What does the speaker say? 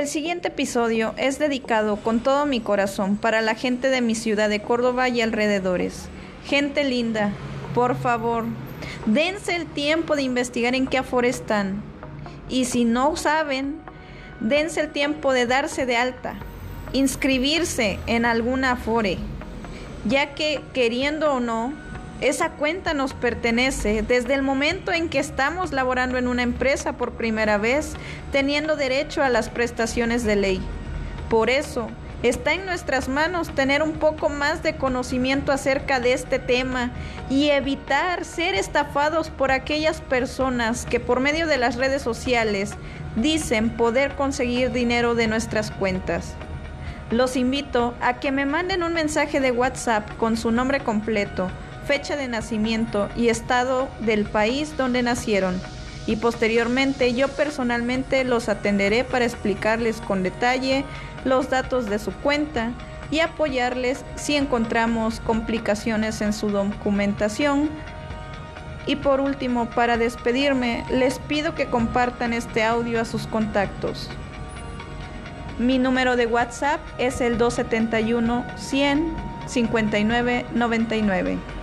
El siguiente episodio es dedicado con todo mi corazón para la gente de mi ciudad de Córdoba y alrededores. Gente linda, por favor, dense el tiempo de investigar en qué afore están. Y si no saben, dense el tiempo de darse de alta, inscribirse en alguna afore, ya que queriendo o no, esa cuenta nos pertenece desde el momento en que estamos laborando en una empresa por primera vez, teniendo derecho a las prestaciones de ley. Por eso, está en nuestras manos tener un poco más de conocimiento acerca de este tema y evitar ser estafados por aquellas personas que por medio de las redes sociales dicen poder conseguir dinero de nuestras cuentas. Los invito a que me manden un mensaje de WhatsApp con su nombre completo fecha de nacimiento y estado del país donde nacieron. Y posteriormente yo personalmente los atenderé para explicarles con detalle los datos de su cuenta y apoyarles si encontramos complicaciones en su documentación. Y por último, para despedirme, les pido que compartan este audio a sus contactos. Mi número de WhatsApp es el 271 100 59 99.